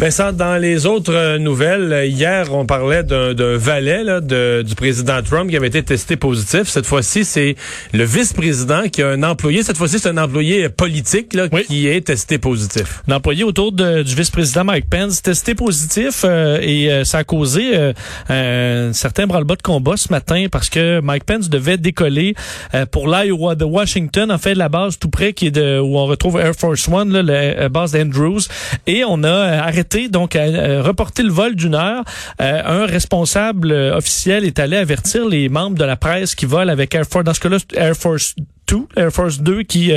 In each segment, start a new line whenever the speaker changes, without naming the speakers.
Vincent, dans les autres euh, nouvelles, euh, hier, on parlait d'un valet là, de, du président Trump qui avait été testé positif. Cette fois-ci, c'est le vice-président qui a un employé. Cette fois-ci, c'est un employé politique là, qui est testé positif.
Un employé autour de, du vice-président Mike Pence testé positif euh, et ça a causé un certain bras-le-bas de combat ce matin parce que Mike Pence devait décoller pour l'Iowa de Washington, en fait, la base tout près qui est de où on retrouve Air Force One, là, la base d'Andrews. Et on a arrêté donc à euh, reporter le vol d'une heure. Euh, un responsable euh, officiel est allé avertir les membres de la presse qui volent avec Air Force, dans ce cas-là, Air Force 2, Air Force 2 qui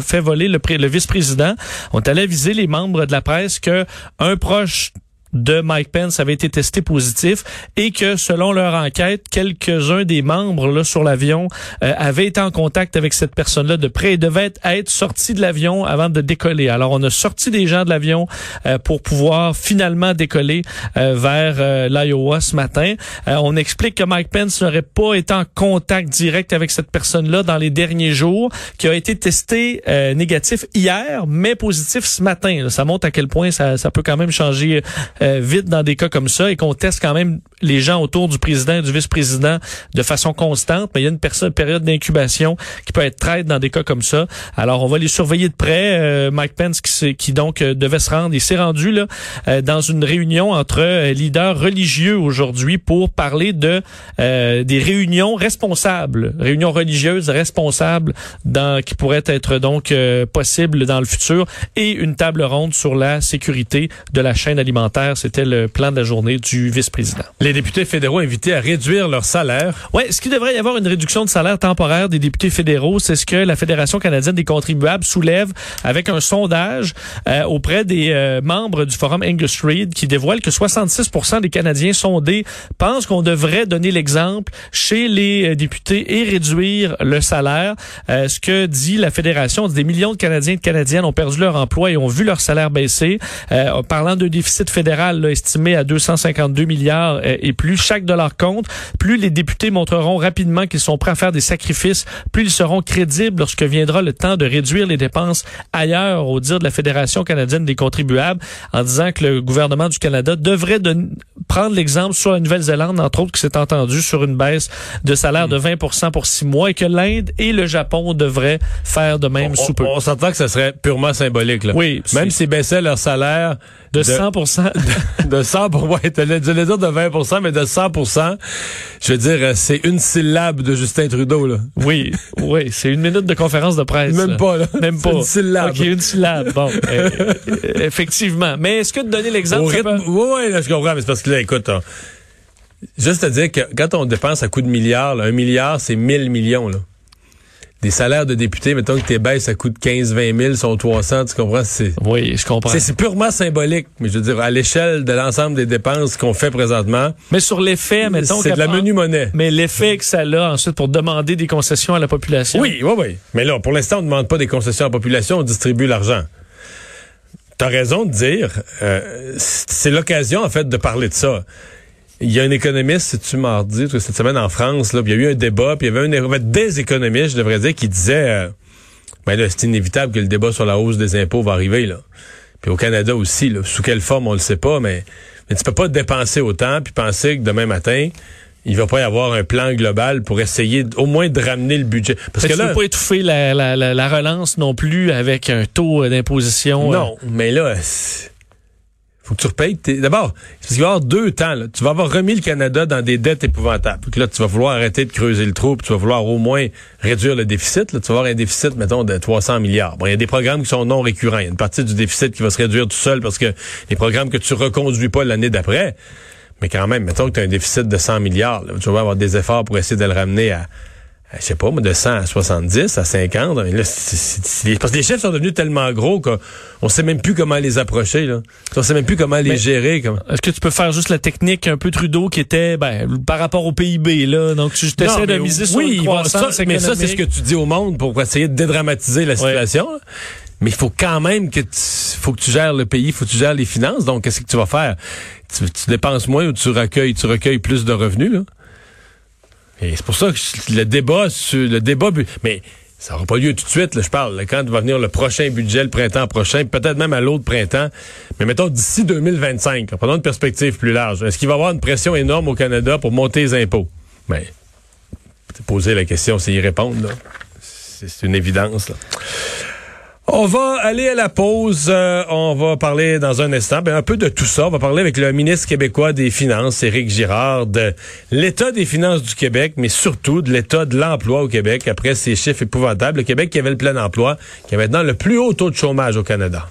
fait voler le, le vice-président. On est allé aviser les membres de la presse que un proche de Mike Pence avait été testé positif et que selon leur enquête, quelques-uns des membres là, sur l'avion euh, avaient été en contact avec cette personne-là de près et devaient être sortis de l'avion avant de décoller. Alors on a sorti des gens de l'avion euh, pour pouvoir finalement décoller euh, vers l'Iowa ce matin. on explique que Mike Pence n'aurait pas été en contact direct avec cette personne-là dans les derniers jours, qui a été testé négatif hier, mais positif ce matin. Ça montre à quel point ça, peut quand même changer vite dans des cas comme ça et qu'on teste quand même les gens autour du président et du vice-président de façon constante, mais il y a une période d'incubation qui peut être traite dans des cas comme ça. Alors, on va les surveiller de près. Euh, Mike Pence, qui, donc euh, devait se rendre, il s'est rendu là dans une réunion entre leaders religieux aujourd'hui pour parler de des réunions responsables, réunions religieuses responsables dans, qui pourraient être donc possibles dans le futur et une table ronde sur la sécurité de la chaîne alimentaire c'était le plan de la journée du vice-président.
Les députés fédéraux invités à réduire leur salaire.
Oui, est-ce qu'il devrait y avoir une réduction de salaire temporaire des députés fédéraux? C'est ce que la Fédération canadienne des contribuables soulève avec un sondage euh, auprès des euh, membres du Forum Angus Reid qui dévoile que 66 des Canadiens sondés pensent qu'on devrait donner l'exemple chez les euh, députés et réduire le salaire. ce que dit la Fédération, des millions de Canadiens et de Canadiennes ont perdu leur emploi et ont vu leur salaire baisser. parlant d'un déficit fédéral estimé à 252 milliards euh, et plus. Chaque dollar compte. Plus les députés montreront rapidement qu'ils sont prêts à faire des sacrifices, plus ils seront crédibles lorsque viendra le temps de réduire les dépenses ailleurs, au dire de la Fédération canadienne des contribuables, en disant que le gouvernement du Canada devrait prendre l'exemple sur la Nouvelle-Zélande, entre autres, qui s'est entendu sur une baisse de salaire de 20% pour six mois et que l'Inde et le Japon devraient faire de même
on,
sous peu.
On, s'entend que ce serait purement symbolique. Là.
Oui.
Même s'ils baissaient leur salaire
de, 100%
de 100 pour ouais, tu allais dire de 20% mais de 100% je veux dire euh, c'est une syllabe de Justin Trudeau là.
Oui, oui, c'est une minute de conférence de presse.
Même pas là.
Même pas.
Une syllabe.
OK, une syllabe. Bon, euh, effectivement. Mais est-ce que de donner l'exemple
Oui, oui, je comprends, mais c'est parce que là écoute, juste à dire que quand on dépense à coup de milliards, un milliard c'est 1000 millions là des salaires de députés, mettons que tes baisses, ça coûte 15, 20 000, sont 300, tu comprends? C'est,
oui, je comprends.
C'est, purement symbolique, mais je veux dire, à l'échelle de l'ensemble des dépenses qu'on fait présentement.
Mais sur l'effet, mettons.
C'est de la menu monnaie.
Mais l'effet que ça a ensuite pour demander des concessions à la population.
Oui, oui, oui. Mais là, pour l'instant, on ne demande pas des concessions à la population, on distribue l'argent. T'as raison de dire, euh, c'est l'occasion, en fait, de parler de ça. Il y a un économiste, si tu mardi, cette semaine en France, là, il y a eu un débat, puis il y avait, un, des économistes, je devrais dire, qui disaient, euh, ben là, c'est inévitable que le débat sur la hausse des impôts va arriver, là. Puis au Canada aussi, là, sous quelle forme, on le sait pas, mais, mais tu peux pas dépenser autant, puis penser que demain matin, il va pas y avoir un plan global pour essayer au moins de ramener le budget.
Parce que là, tu peux pas étouffer la, la, la, relance non plus avec un taux d'imposition.
Non, euh. mais là, faut que tu repayes. D'abord, parce qu'il va y avoir deux temps. Là. Tu vas avoir remis le Canada dans des dettes épouvantables. là, tu vas vouloir arrêter de creuser le trou, puis tu vas vouloir au moins réduire le déficit. Là. Tu vas avoir un déficit, mettons, de 300 milliards. Bon, il y a des programmes qui sont non récurrents. Il y a une partie du déficit qui va se réduire tout seul parce que les programmes que tu reconduis pas l'année d'après. Mais quand même, mettons que tu as un déficit de 100 milliards. tu vas avoir des efforts pour essayer de le ramener à je sais pas, de 100 à 70, à 50. Là, parce que les chiffres sont devenus tellement gros qu'on sait même plus comment les approcher. Là. On sait même plus comment les gérer.
Est-ce que tu peux faire juste la technique un peu Trudeau qui était ben, par rapport au PIB? Là, donc tu essaies de miser sur
oui,
une croissance
ça, Mais ça, c'est ce que tu dis au monde pour essayer de dédramatiser la situation. Mais il faut quand même que tu, faut que tu gères le pays, faut que tu gères les finances. Donc, qu'est-ce que tu vas faire? Tu, tu dépenses moins ou tu recueilles, tu recueilles plus de revenus, là? Et c'est pour ça que le débat sur le débat, mais ça n'aura pas lieu tout de suite, là, je parle. quand va venir le prochain budget, le printemps prochain, peut-être même à l'autre printemps, mais mettons d'ici 2025, prenons une perspective plus large. Est-ce qu'il va y avoir une pression énorme au Canada pour monter les impôts? Ben, poser la question, c'est y répondre. C'est une évidence. Là. On va aller à la pause. Euh, on va parler dans un instant ben, un peu de tout ça. On va parler avec le ministre québécois des Finances, Éric Girard, de l'état des finances du Québec, mais surtout de l'état de l'emploi au Québec après ces chiffres épouvantables. Le Québec qui avait le plein emploi, qui a maintenant le plus haut taux de chômage au Canada.